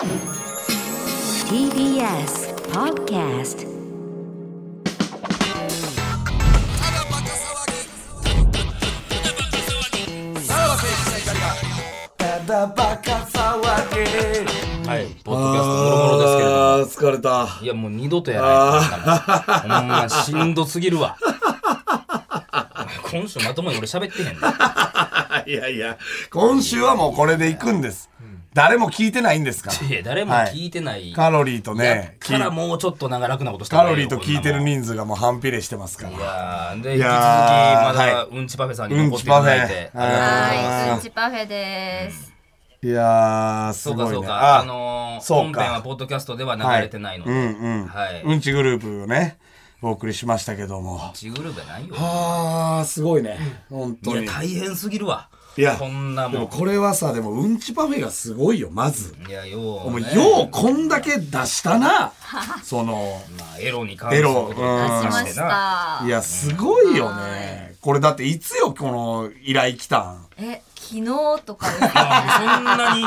TBS Podcast はい、ポッドキャストもろもろですけれどー疲れた。いや、もう二度とやらない。ほんま、しんどすぎるわ。今週まともに俺喋ってへんね いやいや、今週はもうこれで行くんです。誰も聞いてないんですから。いや、誰も聞いてない。カロリーとね、やからもうちょっと長らくなことしたカロリーと聞いてる人人数がもう反比例してますから。いやーで、引いき続き、まだ、はうんちパフェさんに残っていただいて、うんちパフェ。はい、うんちパフェです。いやー、すそうごいね。かそうか。あのー、そうか本編はポッドキャストでは流れてないので。うんうん。はい。うんちグループをね、お送りしましたけども。チグループやないよ。あー、すごいね。本いや、当に。大変すぎるわ。いやこんなでももん。これはさ、でもうんちパフェがすごいよ、まず。いや、よう、もうね。ようこんだけ出したな。その、まあ、エロに関エロうんを出しましな。たい。や、すごいよね。これだっていつよ、この依頼来たん？え、昨日とか そんなに。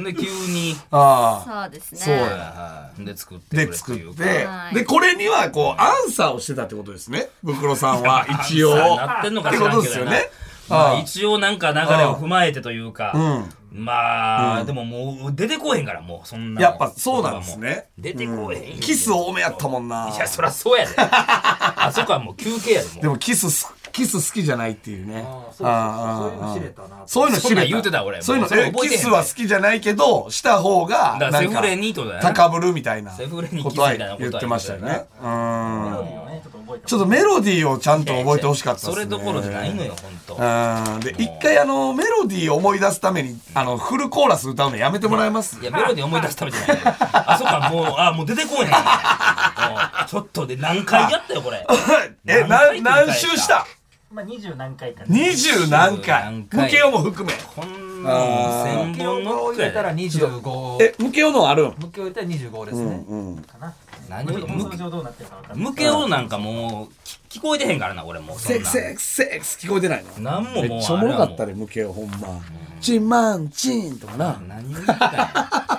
んで、急に。ああ。そうですね。そうやはいで、作ってくれで、作っいうかては、いで、これには、こう、アンサーをしてたってことですね。ブクロさんは、一応。なってんのかってこ知らんけどなとですよね。まあ、一応なんか流れを踏まえてというか、うん。まあ、でももう出てこへんから、もうそんな。やっぱそうなんですね出てこへんよ。キス多めやったもんな。いや、そらそうやで。あそこはもう休憩やで、もう。でもキスす、キス好きじゃないっていうね。そういうの知れたなそういうの知れた俺そういうの、もうそキスは好きじゃないけど、した方が、なんかセフレにってことだよな高ぶるみたいなセフレにキスことはみたいなことは言ってましたよね。うん。ねちょっとメロディーをちゃんと覚えてほしかったですね。それどころじゃないのよ、ほんと。うん。で、一回あの、メロディーを思い出すために、あの、フルコーラス歌うのやめてもらえますいや、メロディー思い出すためじゃないよ。あそこはもう、あ、もう出てこえへん。ちょっとで何回やったよ、これ。え、な、何回何周した？まあ二十何回か二十何回ムケオも含め。こんなもん千本のを入れたら二十五え、ムケオのあるん？向けを入れたら二十五ですねうん。かな何を放送上どうなってるかわかんない。向けをなんかもう聞聞こえてへんからな俺も。セックス、セックス、セックス。聞こえてないの？なんももうめっちゃおもろかったね、ムケオほんま。チンマンチンとかな。何を言ってたんや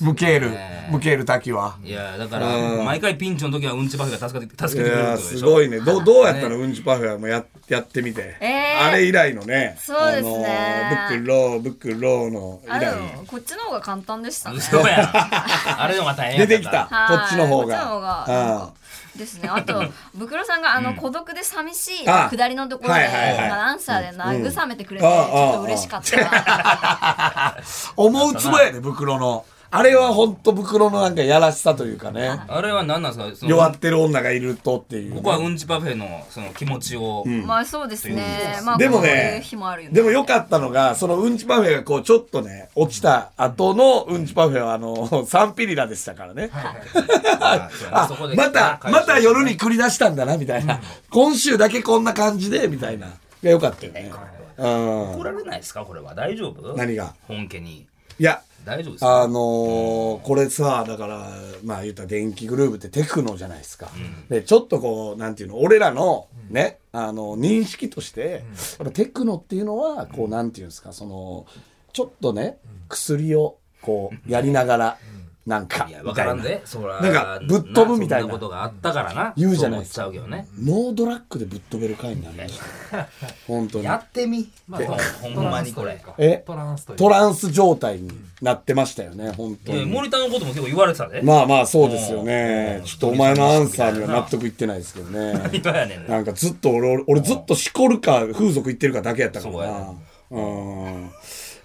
ムケールね、えムケール滝は。いやだから毎回ピンチの時はうんちばかが助けて助いけてくれるすごいね。どう、どうやったの？ねうんちパフェはもうや、やってみて。えーあれ以来のね。そうですねあのブックロー、ブックローの以来。も、こっちの方が簡単でしたね。嘘やん あれのが大変やった出てきた。こっちの方はいこっちの方がですね。あと、ブクロさんが、あの、孤独で寂しいあ下りのところで、アンサーで慰めてくれて、うんちょっと嬉しかった。思うつぼやで、袋の。あれはほんと袋のなんかやらしさというかね。あれは何なんですか？その弱ってる女がいるとっていうね。ここはうんちパフェのその気持ちをまあ、そうですね。まあ、でもね日もあるよね。でも良かったのが、そのうんちパフェがこうちょっとね、落ちた後のうんちパフェはあの、サンピリラでしたからね。また、また夜に繰り出したんだな、みたいな。今週だけこんな感じで、みたいな。が良かったよね。うん。怒られないですか？これは大丈夫？何が？本家にいや、大丈夫ですか？あのーこれさ、だから、まあ言ったら電気グルーブってテクノじゃないですか。で、ちょっとこう、なんていうの、俺らのね、あの、認識として、やっぱテクノっていうのは、こう、なんていうんですか、その、ちょっとね、薬を、こう、やりながら、なんか、いや分からんでそらなんかぶっ飛ぶみたいなことがあったからな言うじゃないですかそう思っちゃうけどねノードラッグでぶっ飛べる回になりました。本当に。やってみまあほんまにこれえ？トランストランス状態になってましたよね、本当に。森田のことも結構言われてたでまあまあそうですよねう。んちょっとお前のアンサーには納得いってないですけどね。何がやねんなんかずっと俺、俺俺ずっとしこるか風俗行ってるかだけやったからそうやな。うん。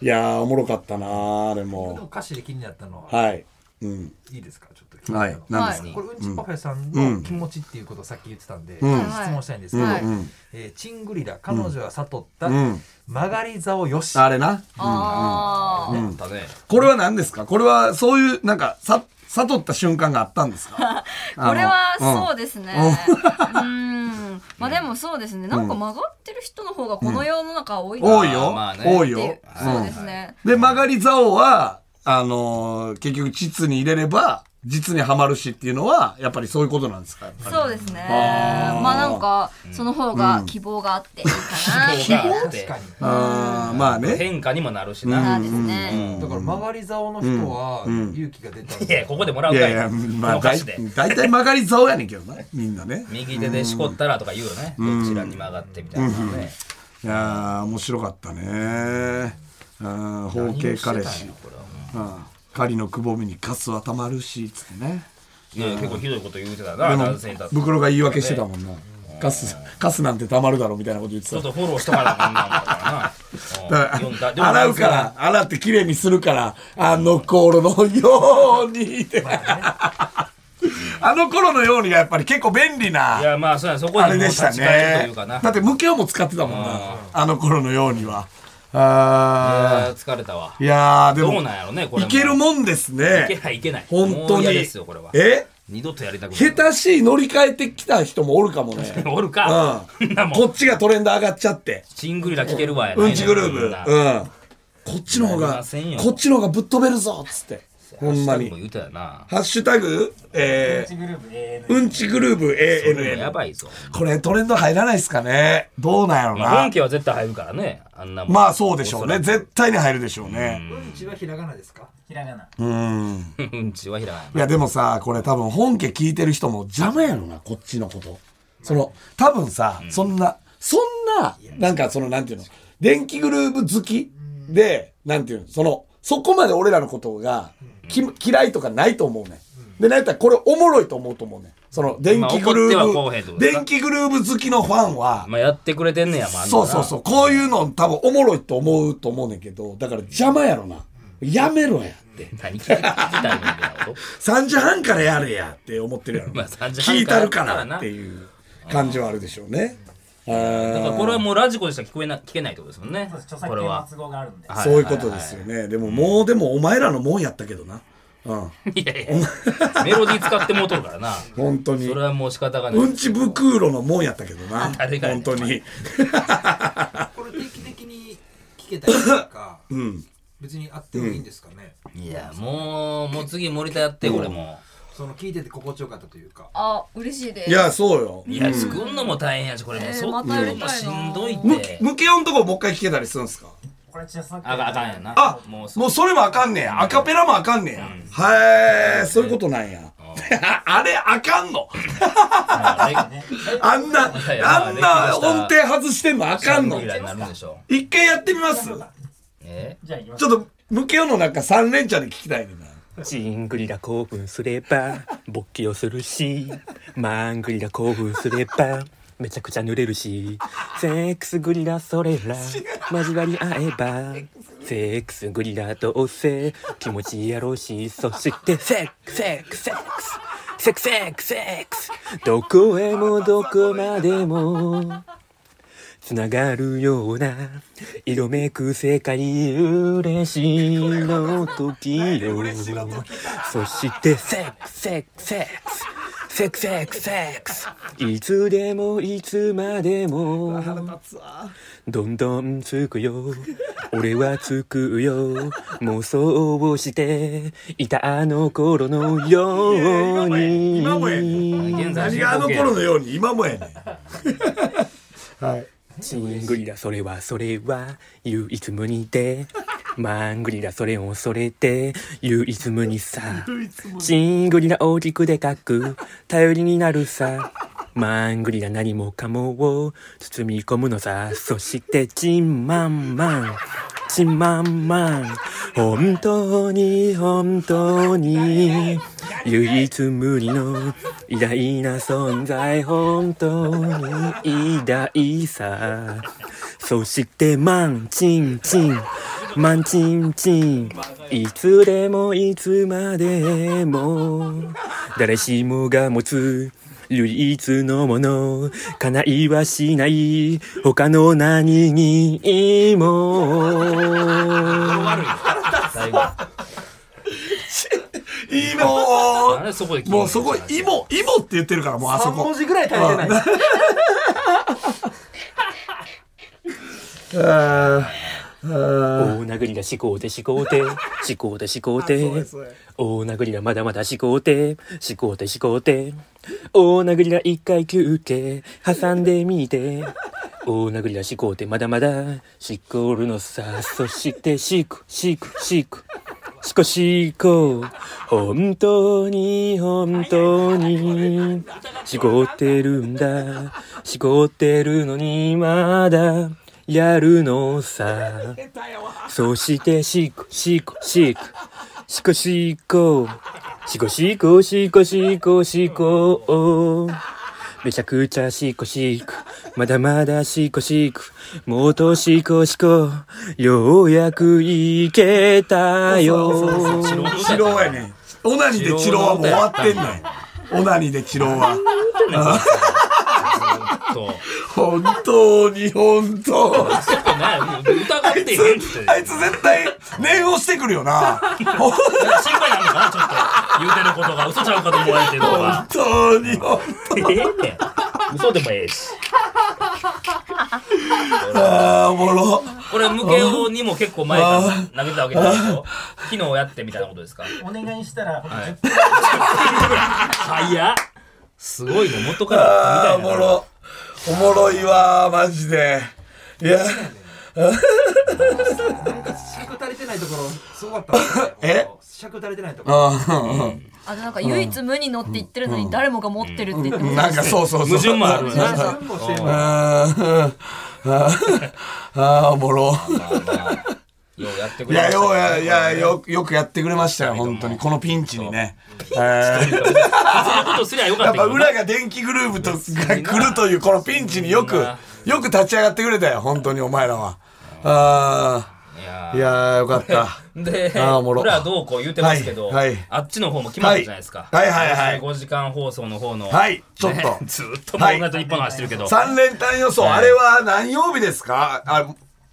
いやー、おもろかったなあれでもも。歌詞で気になったのははい。うん。いいですか？ちょっとはい。何ですか？これうんちパフェさんの気持ちっていうことをさっき言ってたんで、ん質問したいんですけど、はいうん。えーチングリラ彼女が悟ったん曲がり竿よし、あれな。ああったねこれは何ですか？これはそういう、なんか、さ、悟った瞬間があったんですか？あ。これはうんそうですね。うん。まあでもそうですね。なんか曲がってる人の方がこの世の中多いな多いよ。まあね多いよっていう。そうですね。で、曲がり竿は、あのー結局、膣に入れれば、実にはまるしっていうのはやっぱりそういうことなんですかやっぱり。そうですね。あー。まあなんかその方が希望があっていいかな。みたいな希望があって。確かにあーまあね。変化にもなるしそうな、ですね。だから曲がり竿の人は勇気が出たんいやここでもらうかい。いやいやまあ大体曲がり竿やねんけどなみんなね。右手でしこったらとか言うよね、どちらに曲がってみたいなのね、いやー面白かったね。あー包茎彼氏何をしてたんやこれ狩りのくぼみにカスはたまるしつってね。結構ひどいこと言うてたでなも男性袋が言い訳してたもんな。カスカスなんてたまるだろみたいなこと言ってた。ちょっとフォローしとかなあかんな だから洗うから洗ってきれいにするからあの頃のようにって。あの頃のようにがやっぱり結構便利ないやまあそうやそこあれでしたね。だってムケオも使ってたもんな。あの頃のようにはあー。疲れたわ。ーいやーでもどうなんやろねこれいけるもんですいけねないいけない。本当に。ですよこれは。え？二度とやりたくない。下手しい乗り換えてきた人もおるかもね。おるか、うん。こっちがトレンド上がっちゃって。チングリラ聞けるわやうん。ちグルーそんなブうん。こっちの方がこっちの方がぶっ飛べるぞっつってほんまにハッシュタグも言うたよな。ハッシュタグ？えー。うんちグルーブそれも ANN やばいぞ。これトレンド入らないっすかね。どうなんやろまあな本家は絶対入るからねあんなもん。まあそうでしょうね。絶対に入るでしょうね。うん。ちはひらがなですか？ひらがな。うん。うんちはひらがいやでもさこれ多分本家聞いてる人も邪魔やろなこっちのこと。その多分さ、そんなそんななんかそのなんていうの？電気グルーブ好きでなんていうの？そのそこまで俺らのことがき嫌いとかないと思うねん。でなんやったらこれおもろいと思うと思うねん。その電気グルまあ怒ってはこうへんってーブことですか。電気グルーブ好きのファンはまあやってくれてんねやもんあそうそうそうこういうの多分おもろいと思うと思うねんけどだから邪魔やろな。やめろやって。何聞きたんみたいなこと？3時半からやれやって思ってるやろ、まあ3時半聞いたるかからやっていう感じはあるでしょうね。あだー。からこれはもうラジコでしか聞こえな聞けないってことですもんね。これは。都合があるんで。はそういうことですよね。でももうでもお前らのもんやったけどな。うん。いやいや。メロディー使ってもうとるからな。本当に。それはもう仕方がない。うんち袋のもんやったけどな。誰本当に。これ定期的に聞けたりとかうん。別にあってもいいんですかね。いやもうもう次森田やってこれもその聞いてて心地よかったというか。あ嬉しいです。いやそうよ。いや作るのも大変やしこれも。うえーそまたやりたいな。もしんどいっむて。むけおんとこもう一回聞けたりするんですか？これ著作権あかんあかんやなあもうもうそれもあかんねや。アカペラもあかんねや。へえそういうことなんや。あれあかんの？あんな、いやあんな音程外してんのあかんの？シャングリラになるんでしょ一回やってみます？え？じゃあ行きます。ちょっと、ムケオのなんか三連チャンで聞きたいねんな。ジングリラ興奮すれば勃起をするしマングリラ興奮すればめちゃくちゃ濡れるしセックスグリラそれら交わり合えばセックスグリラどうせ気持ちいいやろうしそしてセックスセックスセックスセックスセックスセックス。どこへもどこまでもつながるような色めく世界嬉しいの時よ。そしてセックスセックスセックスセックスセックスセックス。いつでもいつまでもどんどんつくよ。俺はつくよ。妄想をしていたあの頃のように。今もやねん。何があの頃のように今もやねん。はい。チングリラそれはそれは唯一無二で。マングリラそれをそれで。唯一無二さ。チングリラ大きくでかく頼りになるさ。マングリラ何もかもを包み込むのさ。そしてチンマンマンチンマンマン本当に本当に唯一無二の偉大な存在本当に偉大さ。そしてマンチンチンマンチンチンいつでもいつまでも誰しもが持つ唯一のもの叶いはしない他の何にも最後いもあれそこでもうそこ、イモ、イモって言ってるから、もうあそ3文こ。字ぐらい足りてない。あー大殴りが思考で思考で思考で思考で大殴りがまだまだ思考で思考で思考で大殴りが一回休憩挟んでみて大殴りなしこうてまだまだ、しこるのさ。そしてしこ、しこ、しこ。しこしこ、本当に本当に、しこってるんだ。しこってるのにまだ、やるのさ。そしてしこ、しこ、しこ。しこしこ、しこしこ、しこしこ、しこ。めちゃくちゃしこしこ。まだまだしこしこもっとしこしこようやくいけたよ。治療やね。んオナニーで治療はもう終わってんのよオナニーで治療はと本当。に本当。あいつ絶対念をしてくるよな。本心配なのかなちょっと。言うてることが嘘ちゃうかと思われてるとか当に本ええねん。嘘でもええし当あーおもろ。これムケオにも結構前から投げてたわけですけど昨日やってみたいなことですか？お願いしたら、はい。早っ。すごいの元からあーおみたいな。もろ。おもろいわマジで。いや。尺足りてないところすごかった え？尺足りてないところあとなんか唯一無に乗って言ってるのに誰もが持ってるって言ってまなんかそうそうそう。矛盾もあるよなあーあおもろ。ようやってくいれましたやようやいやよよくやってくれましたよ本当にこのピンチにね。えー。そういうことすりゃよかやっぱ裏が電気グループとが来るというこのピンチによくよく立ち上がってくれたよ本当にお前らは。ああいやーよかった。で、あーおもろ。俺はどうこう言うてますけど、はいはい。あっちの方も決まったじゃないですか。はいはいはいはい。5時間放送の方の。はいちょっと。ね ずっともう同じ一本走ってるけど。三連単予想、はい。あれは何曜日ですか？あ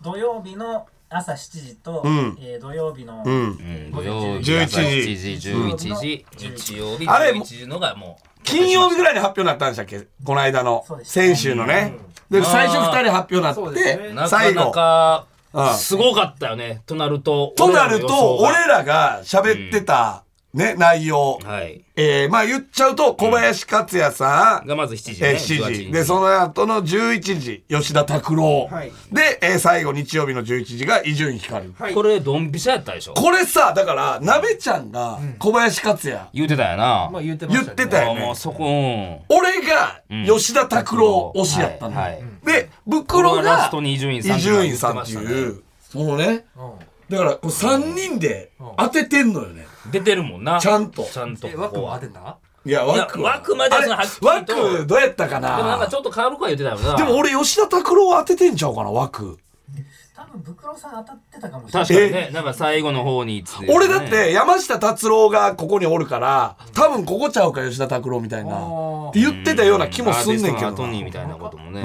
土曜日の朝7時と、ん。えー土曜日の、うん。うん、土曜日11朝時。7時、11時、日曜日、あれ11時のがもう。金曜日ぐらいに発表になったんでしたっけ？この間のそうです先週のね。で最初2人発表になってねなかな最後。かうん、すごかったよね。となると。となると俺らが喋ってたね内容はい。えーまあ言っちゃうと小林克也さんがまず7時えーね。7 18時。で、その後の11時、吉田拓郎。はいで、えー最後日曜日の11時が伊集院光。はいこれ、ドンピシャやったでしょこれさ、だから、鍋ちゃんが小林克也言うてたよな。まあ言ってまたねってたよもうそこ、うん。俺が吉田拓郎推しやったの。はいはいで、袋がラストに伊集院さん伊集院さんっていう、もうね、うん。だからこう3人で当ててんのよね。出てるもんな。ちゃんと。ちゃんと。え枠当てたいや、枠枠まではっきりと。枠どうやったかもなんかなちょっと変わるか言ってたよな。でも俺吉田拓郎当ててんちゃうかな、枠。ブクロさん当たってたかもしれない。確かにね、なんか最後の方にね。俺だって山下達郎がここにおるから多分ここちゃうか吉田拓郎みたいな。って言ってたような気もすんねんけどみたいなこともね。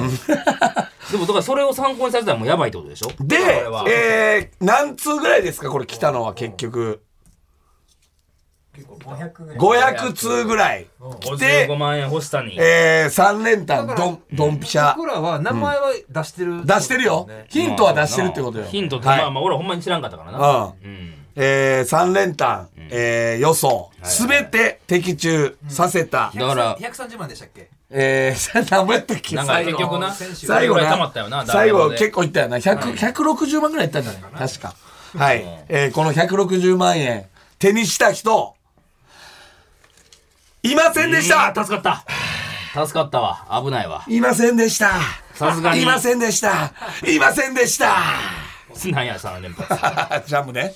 でもだからそれを参考にされたらもうやばいってことでしょ？でえー、何通ぐらいですかこれ来たのは結局500ぐらい。500通ぐらい。来て。55万円欲しさに。えー、3連単ドンドンピシャ。僕らは名前は出してる、出してるよ。ヒントは出してるってことよ。ヒントって、はいまあまあ俺はほんまに知らんかったからな。うん。うん。えー、3連単、えー、予想。すべて的中させた、だから130万でしたっけ？えー、何もやったっけ？なんか最後。結局な、最後な。ったよな。最後結構いったよな。100 160万ぐらいいったんじゃない？かな。確か。はい、えーこの160万円手にした人いませんでした。うん助かった。助かったわ。危ないわ。いませんでした。さすがに。いませんでした。いませんでした。なんや、3連発。ジャムね。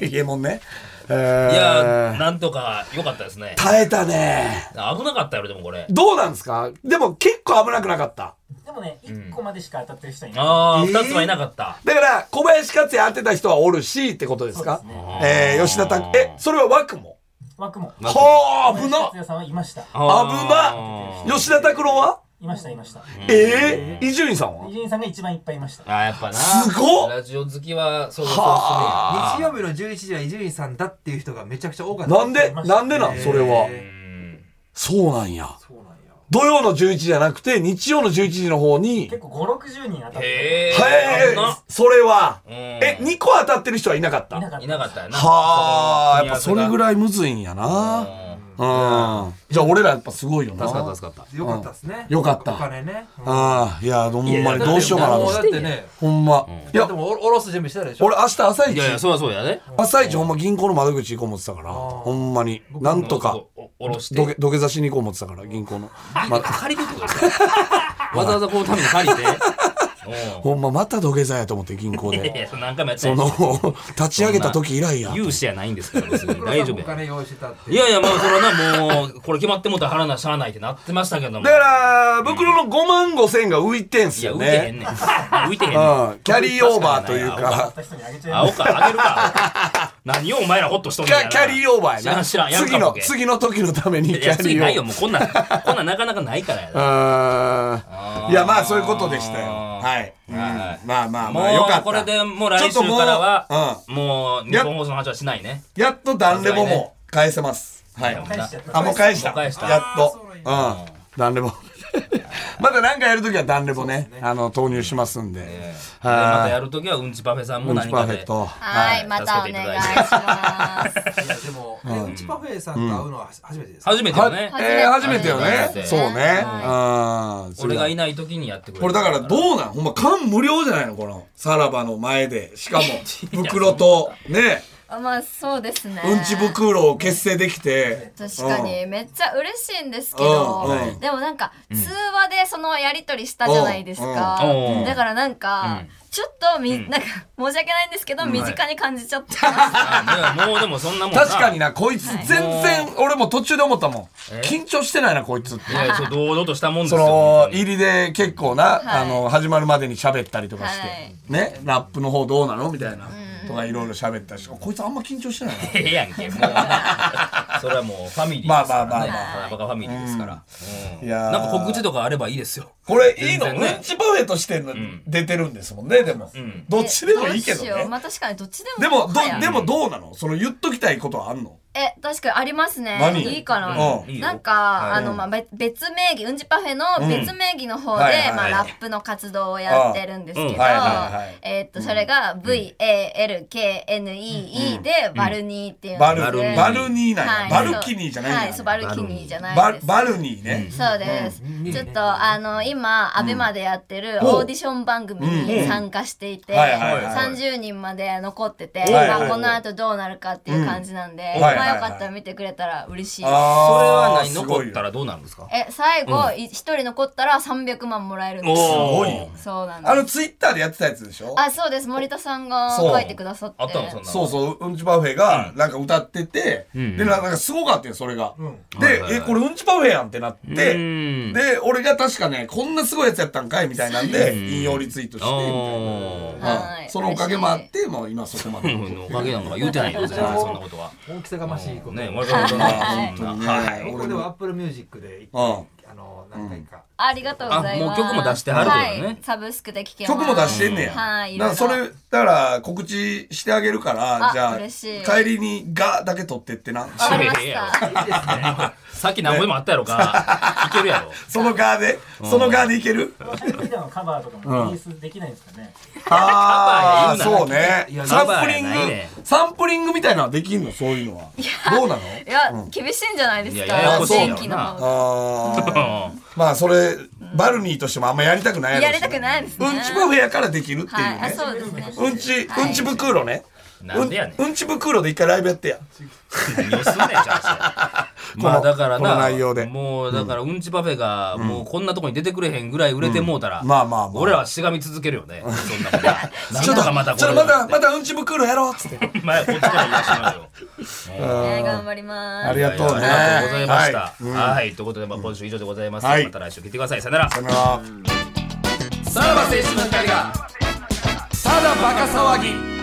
イエモンね。えいーや、なんとか良かったですね。耐えたね。危なかったよ、でもこれ。どうなんですか？でも結構危なくなかった。でもね1個までしか当たってる人いない、ああ、二つはいなかった。だから小林克也当てた人はおるしってことですか？そうですね。えー吉田拓えそれは枠も？枠も。はあ危な小林克也さんはいました。危あな吉田拓郎は？いましたいました。ええ伊集院さんは？伊集院さんが一番いっぱいいました。あーやっぱな。すごっ。ラジオ好きは、そうそうは日曜日の11時は伊集院さんだっていう人がめちゃくちゃ多かった。なんで？なんでなん？それは。そうなんや。そうなんや土曜の11時じゃなくて、日曜の11時の方に、結構5、60人当たってへえへえな、それは、うん。え、2個当たってる人はいなかった？いなかったいな。かったよなはあ、やっぱそれぐいらいむずいんやな。うん。じゃあ俺らやっぱすごいよな。助かった助かった。よかったですね。よかった。お金ね。うん。ああ、いや、ほんまにどうしようかなと思って。だってね、ほんま。いや。で、もおおろす準備してたでしょ。俺明日朝一。いやいやそうやそうやね。朝一ほんま銀行の窓口行こう思ってたから、ほんまに。なんとか、おおろして。土下土下座しに行こう思ってたから、銀行の。ま借りてってことですか？わざわざこのために借りて。うんほんままた土下座やと思って銀行いやいで。やそれ何回もやった。そやんの、立ち上げた時以来や。融資やないんですから別に大丈夫や。お金用意してたって。いやいやまあそれはなもうこれ決まってもうたら腹なしゃあないってなってましたけども。だから、袋の5万5千が浮いてんすよいや浮いてへんね。ねん。浮いてへんねん。うん。キャリーオーバーという確か、た人にあげちゃい。ます青かあげるか。何をお前らホッとしとんねんキャキャリーオーバーやな。知らん知らん。やるか次のボ、ケ。次の時のためにキいやャリーオーバー。次ないよ。もうこんなんこんなんなかなかないからやな。あ ーいやまあそういうことでしたよ。ははい。まあまあもまあよかった。うこれでもう来週ちょっともうからはうん。もう日本放送の話はしないね。やっとダンレボも返せます。はい。あもう返した。もう返した。やっと。うんダンレボ まだ何かやるときはダンレボねあの投入しますんで。でまたやるときはうんちパフェさんもうんち何かでパーフェクトはい、またお願いします。いやでも、えうん。ちパフェさんと会うのは初めてですか？初めてよね。はえー初めて。よね。初めて。そうね。はうん。俺がいないときにやってくれる。これだからどうなん？ほんま缶無料じゃないの？このさらばの前で。しかも 袋とね。あまあそうですね。うんち袋を結成できて。確かに。めっちゃ嬉しいんですけど、うん。うんでもなんか通話でそのやり取りしたじゃないですか、うん。うん。だからなんか、うん。ちょっとみ、なんか申し訳ないんですけど、身近に感じちゃって、あいやもうでもそんなもんな。確かになこいつ全然俺も途中で思ったもん。え緊張してないなこいつって。い。やそう堂々としたもんですそよの本当に。入りで結構な、はい。あの始まるまでに喋ったりとかして、はい。ね？ラップの方どうなの？みたいな、とかいろいろ喋ったしこいつあんま緊張してないな。ええやんけもうな。それはもうファミリーですから。ねまあまあまあまあ。バカファミリーですから。うん。いやー。なんか告知とかあればいいですよ。これいいの、ね。うんちパフェとしての出てるんですもんねでも、ん。どっちでもいいけどね。まあ確かにどっちでもでもどでもどうなの？その言っときたいことはあんの？え確かにありますね。何？いいかな、うん。いいよ。なんか、あの、まあ、べ別名義、うんちパフェの別名義の方で、はいはいまあ、ラップの活動をやってるんですけど、うん。はいはいはい。えーっと、それが VALKNEE で、バルニーっていうんで。すバルバルニー。バルニーなんや、はい。バルキニーじゃないはい、そう、バルキニーじゃないバです。バルニーね、そうです、ちょっとあの今アベマでやってるうん。オーディション番組に参加していて、はいはいはいはい。30人まで残ってて、はいはいはい。まあ、この後どうなるかっていう感じなんで、うん。まはいはよかったら見てくれたら嬉しい。です。それは何？残ったらどうなるんですか？え最後い一、人残ったら300万もらえるんです。おすごー。いよそうなんです。あのツイッターでやってたやつでしょ？あそうです。森田さんが書いてくださって。あったのそうそう。うんちパフェがなんか歌ってて、んでなんかすごかったよそれが、で、えこれうんちパフェやんってなって、うん。で俺が確かねこんなすごいやつやったんかいみたいなんで引用リツイートしてみたいな。はい。うんそのおかげもあってもう今そこまで。うん。おかげなんか言うてないよ全然そんなことは。大きさがましいこと。ね森田さんがはい。そんなはい。僕でも Apple Music で一うん。回あの何回か。ありがとうございます。あもう曲も出してはるってことね。はい、サブスクで聴けます。曲も出してんねや、はいだからそいろいろれだから告知してあげるからあじゃあ嬉しい。帰りに「が」だけ取ってってな。わかりました。いさっき何ぼでもあったやろか。いけるやろ。その「が」で？その「が」でいける？このシュールビデオのカバーとかもリリースできないんですかね、ああそうねいやサンプリングカバーやないね。サンプリングみたいなのはできんの？そういうのは。どうなの？いや、厳しいんじゃないですか？いやややこしいやろな電気の方が。あー まあそれバルニーとしてもあんまやりたくないやろしやりたくないですね。うんちパフェやからできるっていうはいあねそうですね。うんちはいうんち袋ねなんでやねん。うんうんち袋で一回ライブやってや。何をすんねんちゃうし まあだからこ内容で。もうだからうん。ちパフェがもうこんなとこに出てくれへんぐらい売れてもうたらまあまあまあ。俺らはしがみ続けるよね。そんなも んちょっとまたこちょっれとまたまたうんち袋やろうっつって。前こっちから言わしてもらうよね頑張ります。ありがとうね。ありがとうございました。はい。うん。はいということでまあ今週以上でございます。はい。また来週聞いてください。さよなら。さよなら。さらば青春の光がただバカ騒ぎ